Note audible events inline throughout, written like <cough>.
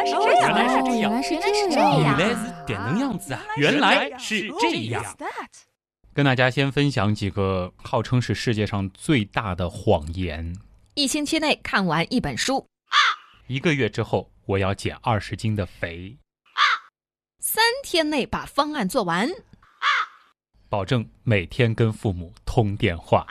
来是这样，原来是这样原来是原来是这样原来是点能样子啊！原来是这样。跟大家先分享几个号称是世界上最大的谎言。一星期内看完一本书，一个月之后，我要减二十斤的肥，三天内把方案做完，保证每天跟父母通电话。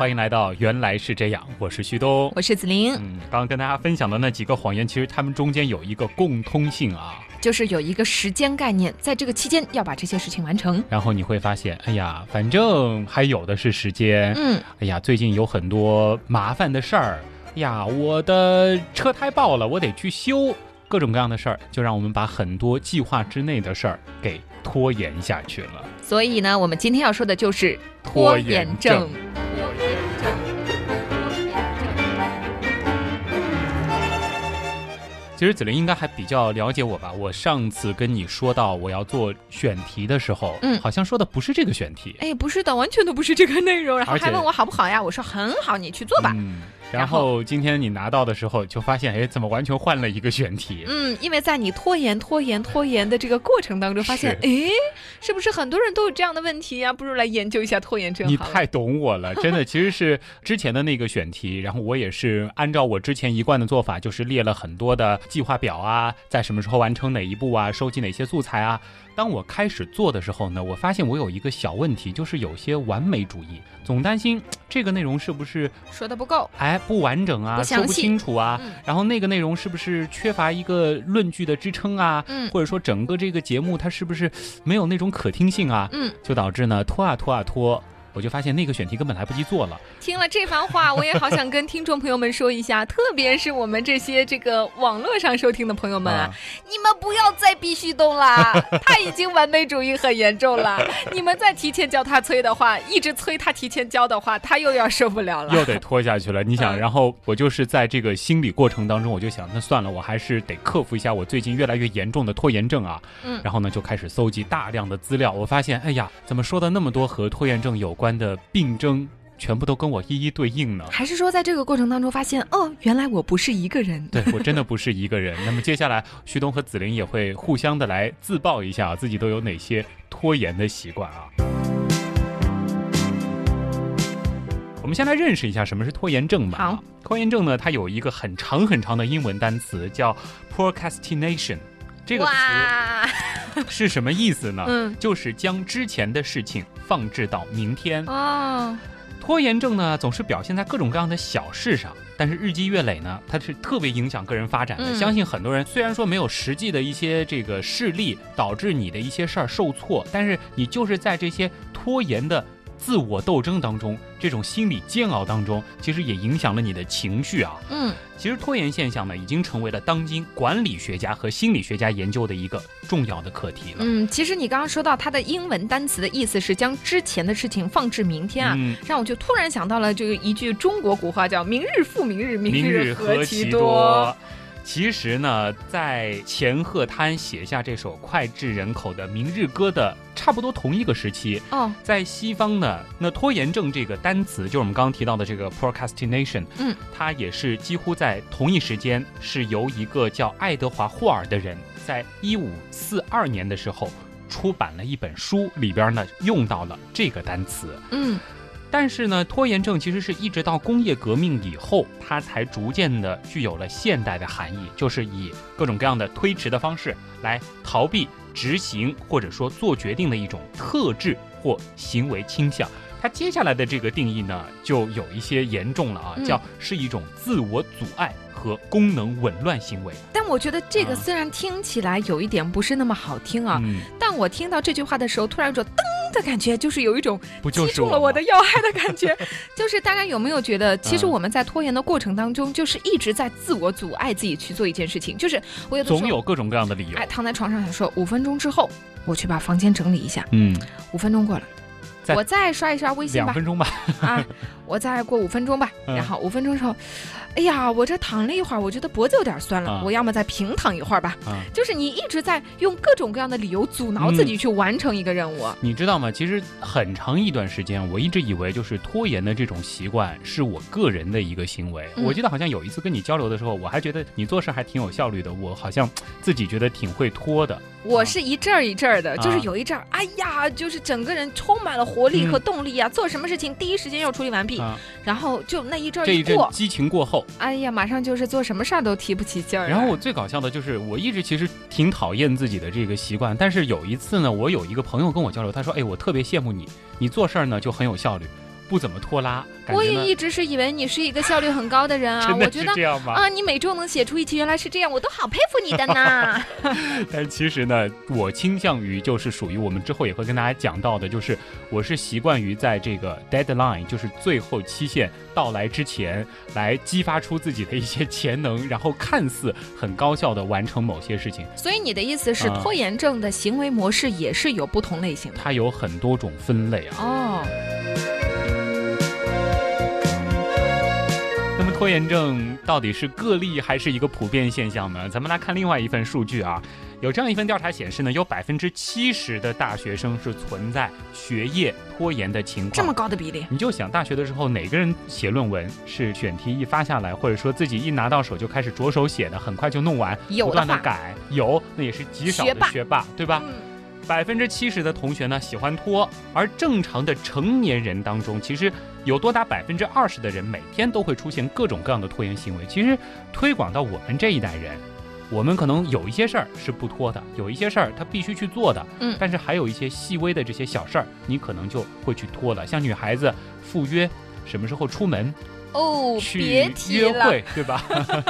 欢迎来到原来是这样，我是旭东。我是子玲，嗯，刚刚跟大家分享的那几个谎言，其实他们中间有一个共通性啊。就是有一个时间概念，在这个期间要把这些事情完成。然后你会发现，哎呀，反正还有的是时间。嗯，哎呀，最近有很多麻烦的事儿。哎呀，我的车胎爆了，我得去修。各种各样的事儿，就让我们把很多计划之内的事儿给拖延下去了。所以呢，我们今天要说的就是拖延延症其实子琳应该还比较了解我吧？我上次跟你说到我要做选题的时候，嗯好像说的不是这个选题。哎，不是的，完全都不是这个内容，然后还问我好不好呀？我说很好，你去做吧。嗯，然后今天你拿到的时候，就发现，哎，怎么完全换了一个选题？嗯，因为在你拖延、拖延、拖延的这个过程当中，发现，哎，是不是很多人都有这样的问题呀、不如来研究一下拖延症。你太懂我了，真的，其实是之前的那个选题，然后我也是按照我之前一贯的做法，就是列了很多的计划表啊，在什么时候完成哪一步啊，收集哪些素材啊。当我开始做的时候呢，我发现我有一个小问题，就是有些完美主义，总担心这个内容是不是说的不够，哎不完整啊，说不清楚啊，嗯。然后那个内容是不是缺乏一个论据的支撑啊，嗯。或者说整个这个节目它是不是没有那种可听性啊，嗯，就导致呢拖啊拖啊拖，我就发现那个选题根本来不及做了。听了这番话，我也好想跟听众朋友们说一下，特别是我们这些这个网络上收听的朋友们啊，啊你们不要再逼旭东啦，<laughs> 他已经完美主义很严重了。<laughs> 你们再提前叫他催的话，一直催他提前交的话，他又要受不了了。又得拖下去了。你想，嗯然后我就是在这个心理过程当中，我就想，那算了，我还是得克服一下我最近越来越严重的拖延症啊。嗯然后呢，就开始搜集大量的资料。我发现，哎呀，怎么说的那么多和拖延症有关的病症，全部都跟我一一对应呢？还是说，在这个过程当中发现，哦，原来我不是一个人。对我真的不是 <laughs> 一个人。那么接下来，旭东和子菱也会互相的来自曝一下自己都有哪些拖延的习惯啊。我们先来认识一下什么是拖延症吧。好，拖延症呢，它有一个很长很长的英文单词叫 procrastination。这个词，是什么意思呢？嗯，就是将之前的事情放置到明天。啊，拖延症呢，总是表现在各种各样的小事上，但是日积月累呢，它是特别影响个人发展的。嗯相信很多人虽然说没有实际的一些这个事例导致你的一些事儿受挫，但是你就是在这些拖延的自我斗争当中，这种心理煎熬当中，其实也影响了你的情绪啊。嗯，其实拖延现象呢，已经成为了当今管理学家和心理学家研究的一个重要的课题了。嗯，其实你刚刚说到它的英文单词的意思是将之前的事情放置明天啊，嗯让我就突然想到了这个一句中国古话，叫“明日复明日，明日何其多。其实呢，在钱鹤滩写下这首脍炙人口的《明日歌》的差不多同一个时期，哦，在西方呢，那拖延症这个单词，就是我们刚刚提到的这个 procrastination，嗯，它也是几乎在同一时间是由一个叫爱德华霍尔的人，在一五四二年的时候出版了一本书，里边呢用到了这个单词。嗯但是呢，拖延症其实是一直到工业革命以后，它才逐渐的具有了现代的含义，就是以各种各样的推迟的方式来逃避执行或者说做决定的一种特质或行为倾向。它接下来的这个定义呢，就有一些严重了啊，嗯叫是一种自我阻碍和功能紊乱行为。但我觉得这个啊虽然听起来有一点不是那么好听啊，嗯，但我听到这句话的时候，突然有种噔的感觉，就是有一种击中了我的要害的感觉。<laughs> 就是大家有没有觉得，其实嗯我们在拖延的过程当中，就是一直在自我阻碍自己去做一件事情。就是我有的时候总有各种各样的理由。哎躺在床上想说，五分钟之后我去把房间整理一下，嗯，五分钟过了。再我再刷一刷微信吧，两分钟吧。啊，我再过五分钟吧。嗯然后五分钟之后，哎呀，我这躺了一会儿，我觉得脖子有点酸了，啊我要么再平躺一会儿吧。啊。就是你一直在用各种各样的理由阻挠自己去完成一个任务。你知道吗？其实很长一段时间，我一直以为就是拖延的这种习惯是我个人的一个行为。嗯我记得好像有一次跟你交流的时候，我还觉得你做事还挺有效率的，我好像自己觉得挺会拖的。我是一阵儿一阵儿的，啊就是有一阵儿，哎呀，就是整个人充满了活力和动力啊，做什么事情第一时间要处理完毕，啊，然后就那一阵儿这一阵，激情过后，哎呀，马上就是做什么事儿都提不起劲儿。然后我最搞笑的就是，我一直其实挺讨厌自己的这个习惯，但是有一次呢，我有一个朋友跟我交流，他说：“哎，我特别羡慕你，你做事儿呢就很有效率，不怎么拖拉，我也一直是以为你是一个效率很高的人啊，我觉得是这样吗？啊，你每周能写出一期，原来是这样，我都好佩服你的呢。<laughs> 但其实呢，我倾向于就是属于我们之后也会跟大家讲到的，就是我是习惯于在这个 deadline，就是最后期限到来之前，来激发出自己的一些潜能，然后看似很高效的完成某些事情。所以你的意思是，啊拖延症的行为模式也是有不同类型的它有很多种分类啊。哦。拖延症到底是个例还是一个普遍现象呢？咱们来看另外一份数据啊，有这样一份调查显示呢，有百分之七十的大学生是存在学业拖延的情况。这么高的比例，你就想大学的时候，哪个人写论文是选题一发下来，或者说自己一拿到手就开始着手写的，很快就弄完，不断的改？有，那也是极少的学霸，对吧？嗯，百分之七十的同学呢喜欢拖，而正常的成年人当中，其实有多达百分之二十的人每天都会出现各种各样的拖延行为。其实推广到我们这一代人，我们可能有一些事儿是不拖的，有一些事儿他必须去做的，嗯但是还有一些细微的这些小事儿，你可能就会去拖了。像女孩子赴约。什么时候出门哦，别提了，约会，对吧？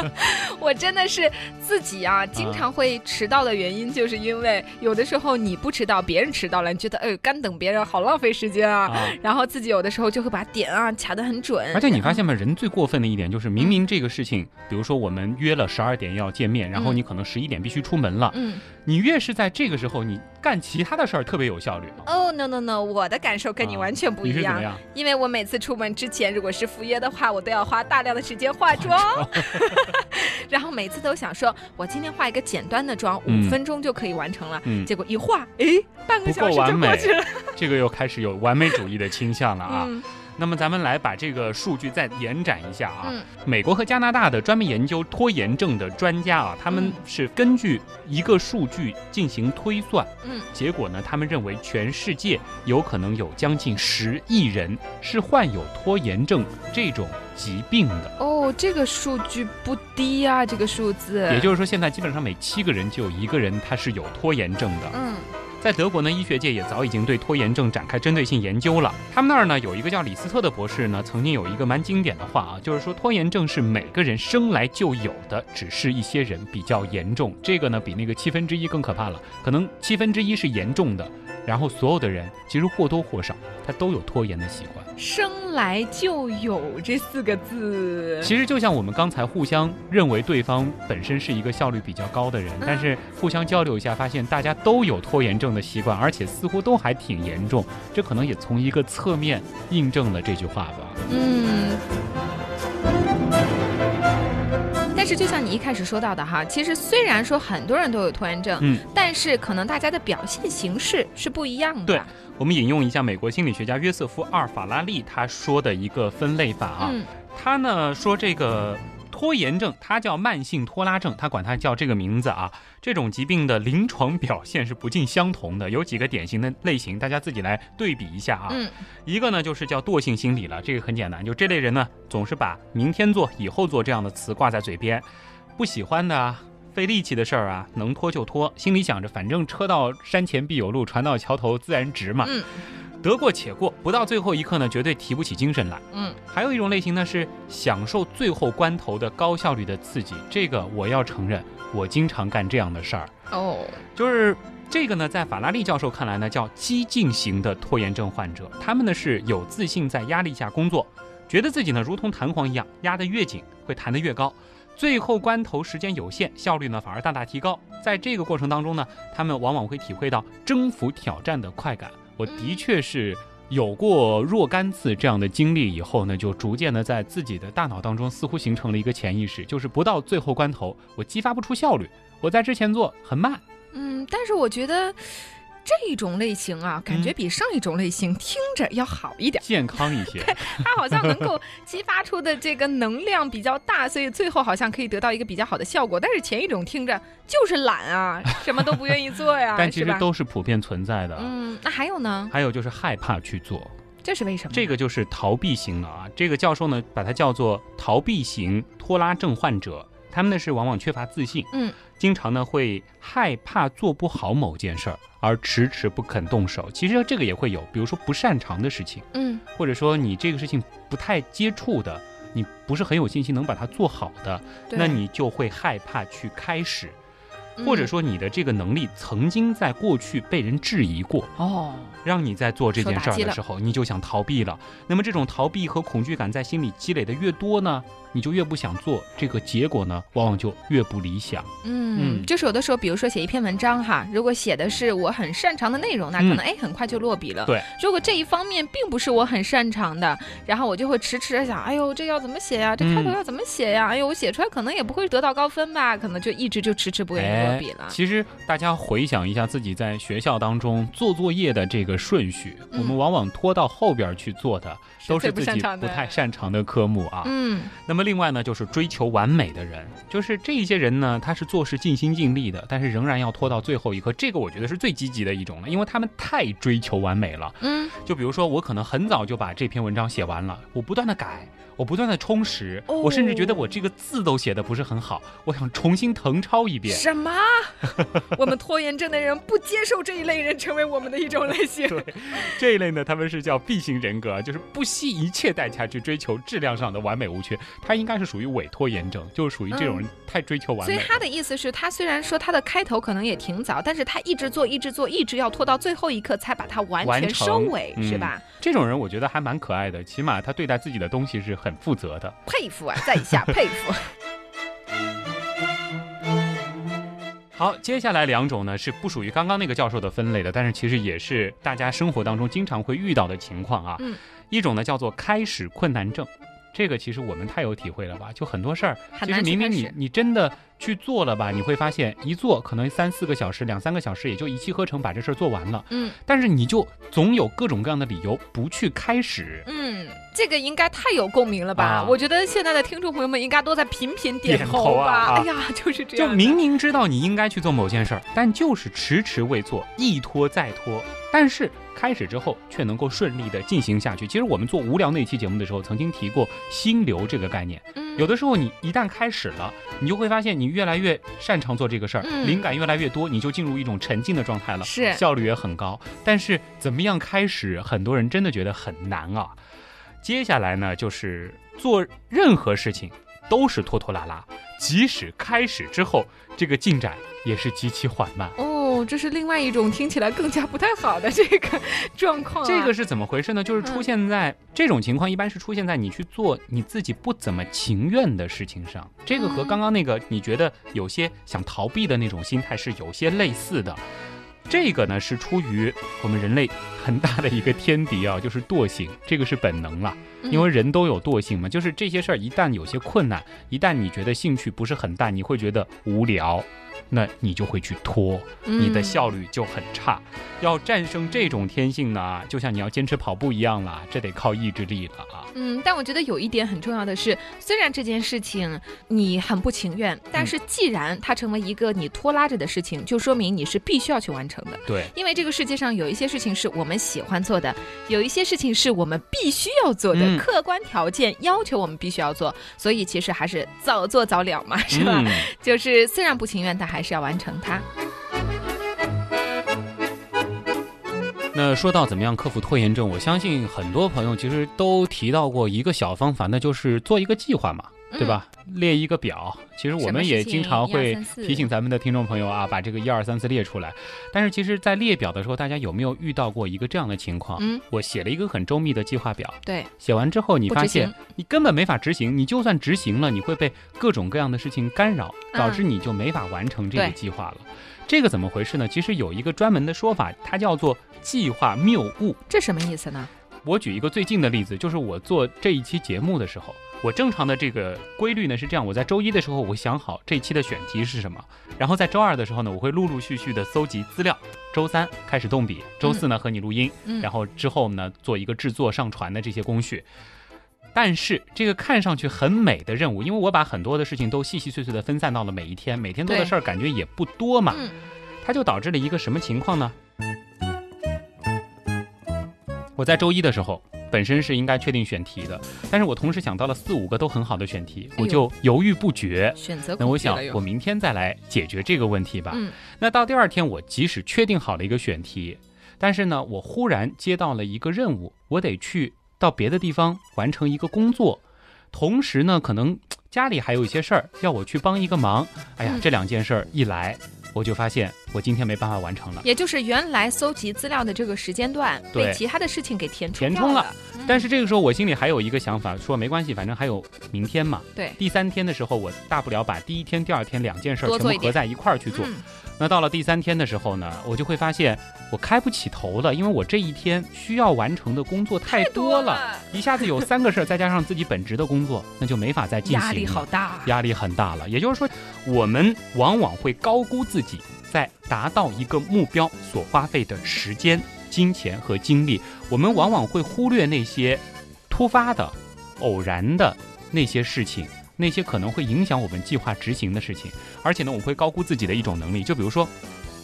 <laughs> 我真的是自己啊，经常会迟到的原因，就是因为有的时候你不迟到，别人迟到了，你觉得哎，干等别人好浪费时间啊。啊，然后自己有的时候就会把点啊卡得很准，而且你发现吗？人最过分的一点就是，明明这个事情，比如说我们约了十二点要见面，然后嗯你可能十一点必须出门了，嗯，你越是在这个时候，你干其他的事儿特别有效率。哦、no no no，我的感受跟你完全不一样？因为我每次出门之前，如果是赴约的话，我都要花大量的时间化妆，<laughs> 然后每次都想说，我今天化一个简单的妆，嗯。五分钟就可以完成了，嗯，结果一化，哎，半个小时就过去了，<laughs> 这个又开始有完美主义的倾向了啊。嗯那么咱们来把这个数据再延展一下啊。嗯美国和加拿大的专门研究拖延症的专家啊，他们嗯是根据一个数据进行推算，嗯，结果呢，他们认为全世界有可能有将近十亿人是患有拖延症这种疾病的。哦，这个数据不低啊，这个数字，也就是说，现在基本上每七个人就有一个人他是有拖延症的。嗯在德国呢，医学界也早已经对拖延症展开针对性研究了。他们那儿呢有一个叫李斯特的博士呢，曾经有一个蛮经典的话啊，就是说拖延症是每个人生来就有的，只是一些人比较严重。这个呢比那个七分之一更可怕了，可能七分之一是严重的，然后所有的人其实或多或少他都有拖延的习惯。生来就有这四个字，其实就像我们刚才互相认为对方本身是一个效率比较高的人，嗯但是互相交流一下，发现大家都有拖延症的习惯，而且似乎都还挺严重，这可能也从一个侧面印证了这句话吧。嗯。但是，就像你一开始说到的哈，其实虽然说很多人都有拖延症，嗯，但是可能大家的表现形式是不一样的。对我们引用一下美国心理学家约瑟夫·阿尔法拉利他说的一个分类法啊，嗯他呢说这个拖延症，它叫慢性拖拉症，他管它叫这个名字啊。这种疾病的临床表现是不尽相同的，有几个典型的类型，大家自己来对比一下啊。嗯一个呢就是叫惰性心理了，这个很简单，就这类人呢总是把明天做、以后做这样的词挂在嘴边，不喜欢的啊。费力气的事儿啊，能拖就拖，心里想着反正车到山前必有路，船到桥头自然直嘛。嗯得过且过，不到最后一刻呢，绝对提不起精神来。嗯还有一种类型呢是享受最后关头的高效率的刺激，这个我要承认，我经常干这样的事儿，哦就是。这个呢，在法拉利教授看来呢，叫激进型的拖延症患者。他们呢是有自信，在压力下工作，觉得自己呢如同弹簧一样，压得越紧会弹得越高。最后关头时间有限，效率呢反而大大提高。在这个过程当中呢，他们往往会体会到征服挑战的快感。我的确是有过若干次这样的经历以后呢，就逐渐的在自己的大脑当中似乎形成了一个潜意识，就是不到最后关头，我激发不出效率，我在之前做很慢。嗯，但是我觉得。这种类型啊，感觉比上一种类型听着要好一点，健康一些。<laughs> 它好像能够激发出的这个能量比较大，所以最后好像可以得到一个比较好的效果。但是前一种听着就是懒啊，<laughs> 什么都不愿意做呀，但其实都是普遍存在的。嗯，那还有呢？还有就是害怕去做，这是为什么？这个就是逃避型了啊。这个教授呢，把它叫做逃避型拖拉症患者。他们呢是往往缺乏自信，嗯，经常呢会害怕做不好某件事儿，而迟迟不肯动手。其实这个也会有，比如说不擅长的事情，嗯，或者说你这个事情不太接触的，你不是很有信心能把它做好的，那你就会害怕去开始。或者说你的这个能力曾经在过去被人质疑过哦，让你在做这件事儿的时候，你就想逃避了。那么这种逃避和恐惧感在心里积累的越多呢，你就越不想做，这个结果呢，往往就越不理想。嗯，就是有的时候，比如说写一篇文章哈，如果写的是我很擅长的内容，那可能哎很快就落笔了。对，如果这一方面并不是我很擅长的，然后我就会迟迟的想，哎呦，这要怎么写呀？这开头要怎么写呀？哎呦，我写出来可能也不会得到高分吧？可能就一直就迟迟不愿意落笔了。其实大家回想一下自己在学校当中做作业的这个顺序，我们往往拖到后边去做的。都是自己不太擅长的科目啊。嗯，那么另外呢，就是追求完美的人，就是这些人呢，他是做事尽心尽力的，但是仍然要拖到最后一刻。这个我觉得是最积极的一种了，因为他们太追求完美了。嗯，就比如说我可能很早就把这篇文章写完了，我不断的改。我不断的充实，我甚至觉得我这个字都写的不是很好，我想重新誊抄一遍。什么？<laughs> 我们拖延症的人不接受这一类人成为我们的一种类型。对，这一类呢，他们是叫 B 型人格，就是不惜一切代价去追求质量上的完美无缺。他应该是属于伪拖延症，就是属于这种人太追求完美。所以他的意思是，他虽然说他的开头可能也挺早，但是他一直做，一直做，一直要拖到最后一刻才把它完全收尾，是吧？这种人我觉得还蛮可爱的，起码他对待自己的东西是很。很负责的，佩服啊，在下 <laughs> 佩服。好，接下来两种呢是不属于刚刚那个教授的分类的，但是其实也是大家生活当中经常会遇到的情况啊。嗯，一种呢叫做开始困难症，这个其实我们太有体会了吧？就很多事儿，其实明明你你真的。去做了吧，你会发现一做可能三四个小时、两三个小时，也就一气呵成把这事儿做完了。嗯，但是你就总有各种各样的理由不去开始。嗯，这个应该太有共鸣了吧？我觉得现在的听众朋友们应该都在频频点头吧。哎呀，就是这样。就明明知道你应该去做某件事儿，但就是迟迟未做，一拖再拖。但是开始之后却能够顺利的进行下去。其实我们做无聊那期节目的时候，曾经提过心流这个概念。嗯，有的时候你一旦开始了，你就会发现你。越来越擅长做这个事儿，灵感越来越多，你就进入一种沉浸的状态了，是效率也很高。但是怎么样开始，很多人真的觉得很难啊。接下来呢，就是做任何事情都是拖拖拉拉，即使开始之后，这个进展也是极其缓慢。哦这是另外一种听起来更加不太好的这个 <laughs> 状况。这个是怎么回事呢？就是出现在这种情况，一般是出现在你去做你自己不怎么情愿的事情上。这个和刚刚那个你觉得有些想逃避的那种心态是有些类似的。这个呢是出于我们人类很大的一个天敌啊，就是惰性。这个是本能了，因为人都有惰性嘛。就是这些事儿一旦有些困难，一旦你觉得兴趣不是很大，你会觉得无聊。那你就会去拖，你的效率就很差。要战胜这种天性呢，就像你要坚持跑步一样了，这得靠意志力了啊。嗯，但我觉得有一点很重要的是，虽然这件事情你很不情愿，但是既然它成为一个你拖拉着的事情，就说明你是必须要去完成的。对，因为这个世界上有一些事情是我们喜欢做的，有一些事情是我们必须要做的，客观条件要求我们必须要做，所以其实还是早做早了嘛，是吧？就是虽然不情愿，但还还是要完成它。那说到怎么样克服拖延症，我相信很多朋友其实都提到过一个小方法，那就是做一个计划嘛，对吧？列一个表。其实我们也经常会提醒咱们的听众朋友啊，把这个一二三四列出来。但是其实，在列表的时候，大家有没有遇到过一个这样的情况？嗯，我写了一个很周密的计划表，对，写完之后你发现你根本没法执行，你就算执行了，你会被各种各样的事情干扰，导致你就没法完成这个计划了。这个怎么回事呢？其实有一个专门的说法，它叫做计划谬误。这什么意思呢？我举一个最近的例子，就是我做这一期节目的时候，我正常的这个规律呢是这样：我在周一的时候，我会想好这一期的选题是什么，然后在周二的时候呢，我会陆陆续续的搜集资料，周三开始动笔，周四呢和你录音，然后之后呢做一个制作、上传的这些工序。但是这个看上去很美的任务，因为我把很多的事情都细细碎碎的分散到了每一天，每天做的事儿感觉也不多嘛，它就导致了一个什么情况呢？我在周一的时候，本身是应该确定选题的，但是我同时想到了四五个都很好的选题，我就犹豫不决。选择那我想，我明天再来解决这个问题吧。嗯。那到第二天，我即使确定好了一个选题，但是呢，我忽然接到了一个任务，我得去到别的地方完成一个工作，同时呢，可能家里还有一些事儿要我去帮一个忙。哎呀，这两件事儿一来。我就发现我今天没办法完成了，也就是原来搜集资料的这个时间段被其他的事情给填填充了。但是这个时候我心里还有一个想法，说没关系，反正还有明天嘛。对，第三天的时候我大不了把第一天、第二天两件事全部合在一块儿去做。那到了第三天的时候呢，我就会发现我开不起头了，因为我这一天需要完成的工作太多了，一下子有三个事儿，再加上自己本职的工作，那就没法再进行。压力好大，压力很大了。也就是说，我们往往会高估自己。在达到一个目标所花费的时间、金钱和精力，我们往往会忽略那些突发的、偶然的那些事情，那些可能会影响我们计划执行的事情。而且呢，我会高估自己的一种能力。就比如说，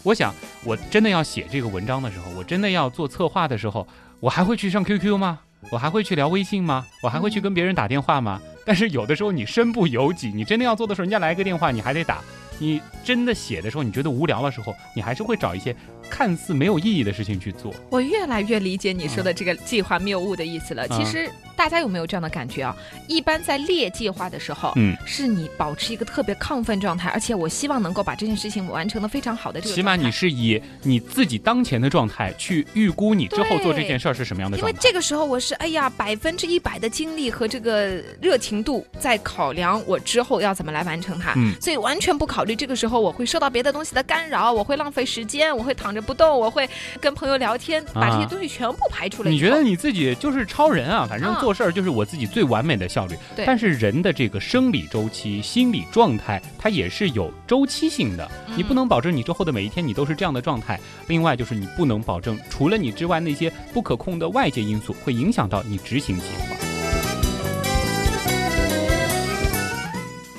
我想我真的要写这个文章的时候，我真的要做策划的时候，我还会去上 QQ 吗？我还会去聊微信吗？我还会去跟别人打电话吗？但是有的时候你身不由己，你真的要做的时候，人家来个电话，你还得打。你真的写的时候，你觉得无聊的时候，你还是会找一些看似没有意义的事情去做。我越来越理解你说的这个计划谬误的意思了。其实大家有没有这样的感觉啊？一般在列计划的时候，嗯，是你保持一个特别亢奋状态，而且我希望能够把这件事情完成的非常好的这个。起码你是以你自己当前的状态去预估你之后做这件事儿是什么样的状态。因为这个时候我是哎呀百分之一百的精力和这个热情度在考量我之后要怎么来完成它，嗯，所以完全不考虑。这个时候我会受到别的东西的干扰，我会浪费时间，我会躺着不动，我会跟朋友聊天，把这些东西全部排除了。你觉得你自己就是超人啊？反正做事儿就是我自己最完美的效率。但是人的这个生理周期、心理状态，它也是有周期性的。你不能保证你之后的每一天你都是这样的状态。另外就是你不能保证除了你之外那些不可控的外界因素会影响到你执行计划。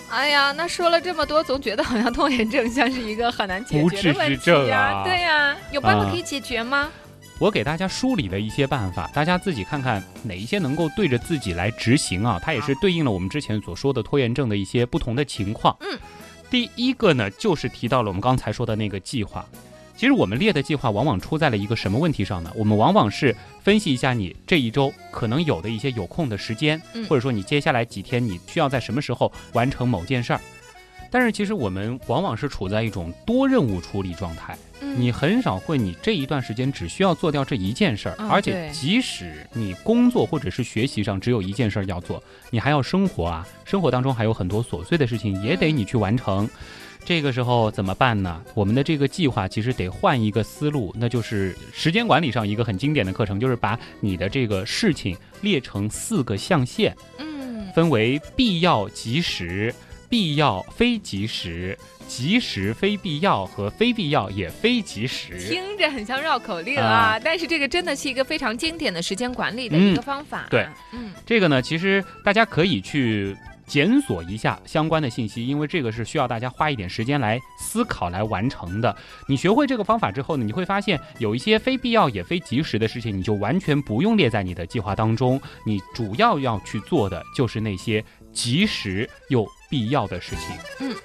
哎呀，那说了这么多，总觉得好像拖延症像是一个很难解决的问题呀。对呀，有办法可以解决吗？我给大家梳理了一些办法，大家自己看看哪一些能够对着自己来执行啊。它也是对应了我们之前所说的拖延症的一些不同的情况。嗯，第一个呢，就是提到了我们刚才说的那个计划。其实我们列的计划往往出在了一个什么问题上呢？我们往往是分析一下你这一周可能有的一些有空的时间，或者说你接下来几天你需要在什么时候完成某件事儿。但是其实我们往往是处在一种多任务处理状态，你很少会你这一段时间只需要做掉这一件事儿，而且即使你工作或者是学习上只有一件事儿要做，你还要生活啊，生活当中还有很多琐碎的事情也得你去完成。这个时候怎么办呢？我们的这个计划其实得换一个思路，那就是时间管理上一个很经典的课程，就是把你的这个事情列成四个象限，嗯，分为必要、及时、必要非及时、及时非必要和非必要也非及时。听着很像绕口令啊，但是这个真的是一个非常经典的时间管理的一个方法。对，嗯，这个呢，其实大家可以去。检索一下相关的信息，因为这个是需要大家花一点时间来思考来完成的。你学会这个方法之后呢，你会发现有一些非必要也非及时的事情，你就完全不用列在你的计划当中。你主要要去做的就是那些及时又必要的事情。嗯。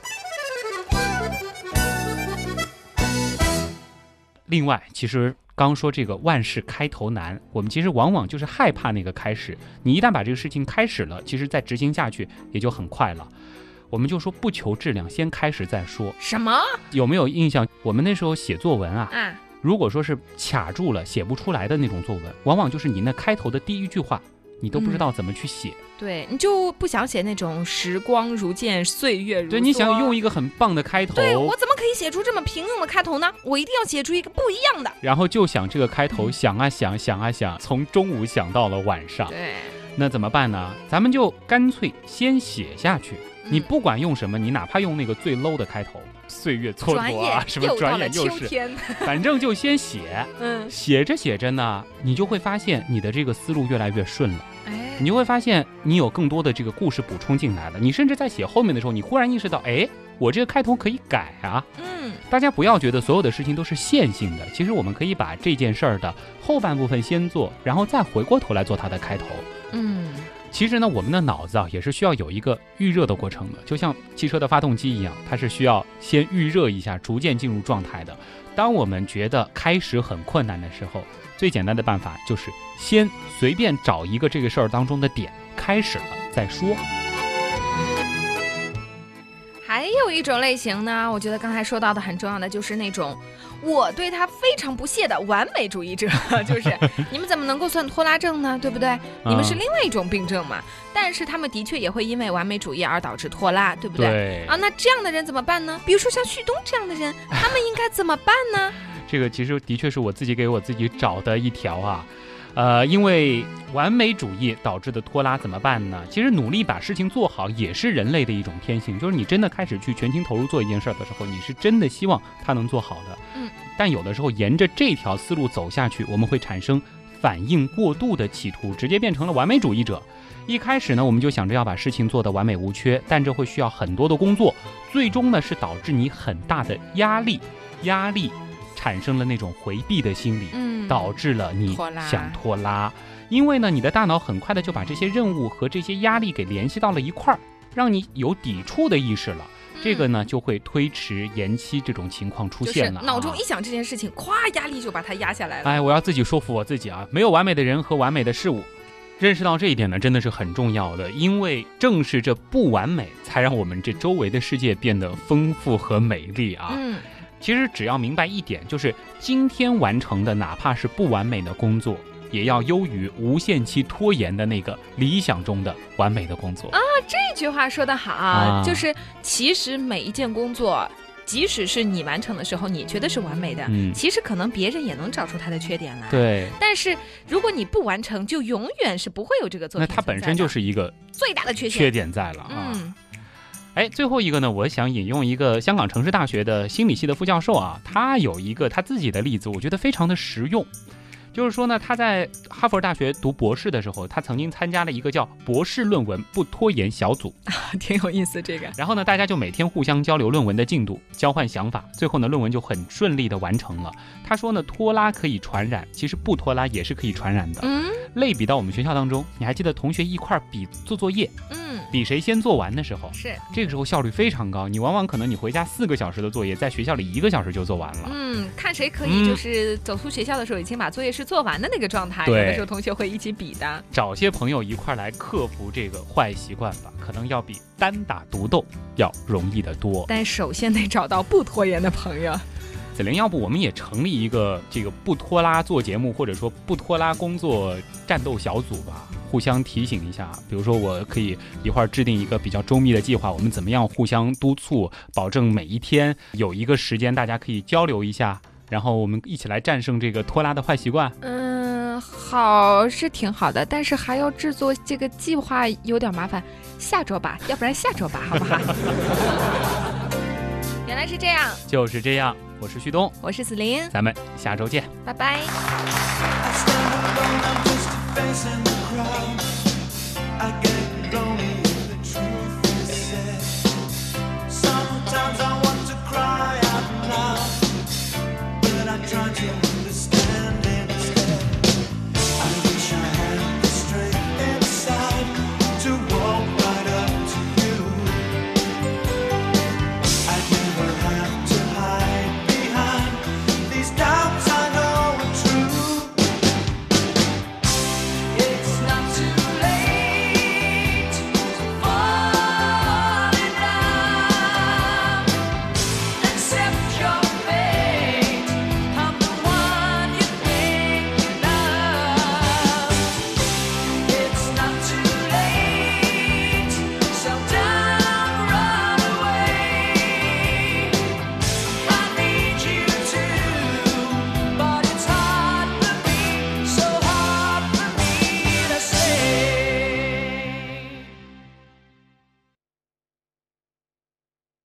另外，其实。刚说这个万事开头难，我们其实往往就是害怕那个开始。你一旦把这个事情开始了，其实再执行下去也就很快了。我们就说不求质量，先开始再说。什么？有没有印象？我们那时候写作文啊，如果说是卡住了写不出来的那种作文，往往就是你那开头的第一句话你都不知道怎么去写。对你就不想写那种时光如箭，岁月如梭。对，你想用一个很棒的开头。对我怎么可以写出这么平庸的开头呢？我一定要写出一个不一样的。然后就想这个开头，想啊想，想啊想，从中午想到了晚上。对，那怎么办呢？咱们就干脆先写下去。你不管用什么，你哪怕用那个最 low 的开头，岁月蹉跎啊，什么转眼又是，<laughs> 反正就先写。<laughs> 嗯，写着写着呢，你就会发现你的这个思路越来越顺了。哎，你就会发现你有更多的这个故事补充进来了。你甚至在写后面的时候，你忽然意识到，哎，我这个开头可以改啊。嗯，大家不要觉得所有的事情都是线性的，其实我们可以把这件事儿的后半部分先做，然后再回过头来做它的开头。嗯。其实呢，我们的脑子啊也是需要有一个预热的过程的，就像汽车的发动机一样，它是需要先预热一下，逐渐进入状态的。当我们觉得开始很困难的时候，最简单的办法就是先随便找一个这个事儿当中的点，开始了再说。还有一种类型呢，我觉得刚才说到的很重要的就是那种我对他非常不屑的完美主义者，<laughs> 就是你们怎么能够算拖拉症呢？对不对？你们是另外一种病症嘛。但是他们的确也会因为完美主义而导致拖拉，对不对？啊，那这样的人怎么办呢？比如说像旭东这样的人，<laughs> 他们应该怎么办呢？这个其实的确是我自己给我自己找的一条啊。呃，因为完美主义导致的拖拉怎么办呢？其实努力把事情做好也是人类的一种天性。就是你真的开始去全情投入做一件事儿的时候，你是真的希望它能做好的。嗯。但有的时候沿着这条思路走下去，我们会产生反应过度的企图，直接变成了完美主义者。一开始呢，我们就想着要把事情做得完美无缺，但这会需要很多的工作，最终呢是导致你很大的压力，压力。产生了那种回避的心理，嗯，导致了你想拖拉，因为呢，你的大脑很快的就把这些任务和这些压力给联系到了一块儿，让你有抵触的意识了，这个呢就会推迟延期这种情况出现了。脑中一想这件事情，咵，压力就把它压下来了。哎，我要自己说服我自己啊，没有完美的人和完美的事物，认识到这一点呢，真的是很重要的，因为正是这不完美，才让我们这周围的世界变得丰富和美丽啊。嗯。其实只要明白一点，就是今天完成的，哪怕是不完美的工作，也要优于无限期拖延的那个理想中的完美的工作啊！这句话说得好，就是其实每一件工作，即使是你完成的时候，你觉得是完美的，其实可能别人也能找出他的缺点来。对。但是如果你不完成，就永远是不会有这个作品。那它本身就是一个最大的缺缺点在了啊。哎，最后一个呢，我想引用一个香港城市大学的心理系的副教授啊，他有一个他自己的例子，我觉得非常的实用。就是说呢，他在哈佛大学读博士的时候，他曾经参加了一个叫博士论文不拖延小组，<laughs> 挺有意思这个。然后呢，大家就每天互相交流论文的进度，交换想法，最后呢，论文就很顺利的完成了。他说呢，拖拉可以传染，其实不拖拉也是可以传染的。嗯，类比到我们学校当中，你还记得同学一块比做作业？嗯。比谁先做完的时候，是这个时候效率非常高。你往往可能你回家四个小时的作业，在学校里一个小时就做完了。嗯，看谁可以就是走出学校的时候已经把作业是做完的那个状态。有的时候同学会一起比的。找些朋友一块来克服这个坏习惯吧，可能要比单打独斗要容易得多。但首先得找到不拖延的朋友。子玲，要不我们也成立一个这个不拖拉做节目，或者说不拖拉工作战斗小组吧？互相提醒一下，比如说我可以一会儿制定一个比较周密的计划，我们怎么样互相督促，保证每一天有一个时间大家可以交流一下，然后我们一起来战胜这个拖拉的坏习惯。嗯，好是挺好的，但是还要制作这个计划有点麻烦，下周吧，要不然下周吧，好不好？<laughs> 原来是这样，就是这样。我是旭东，我是子林，咱们下周见，拜拜。I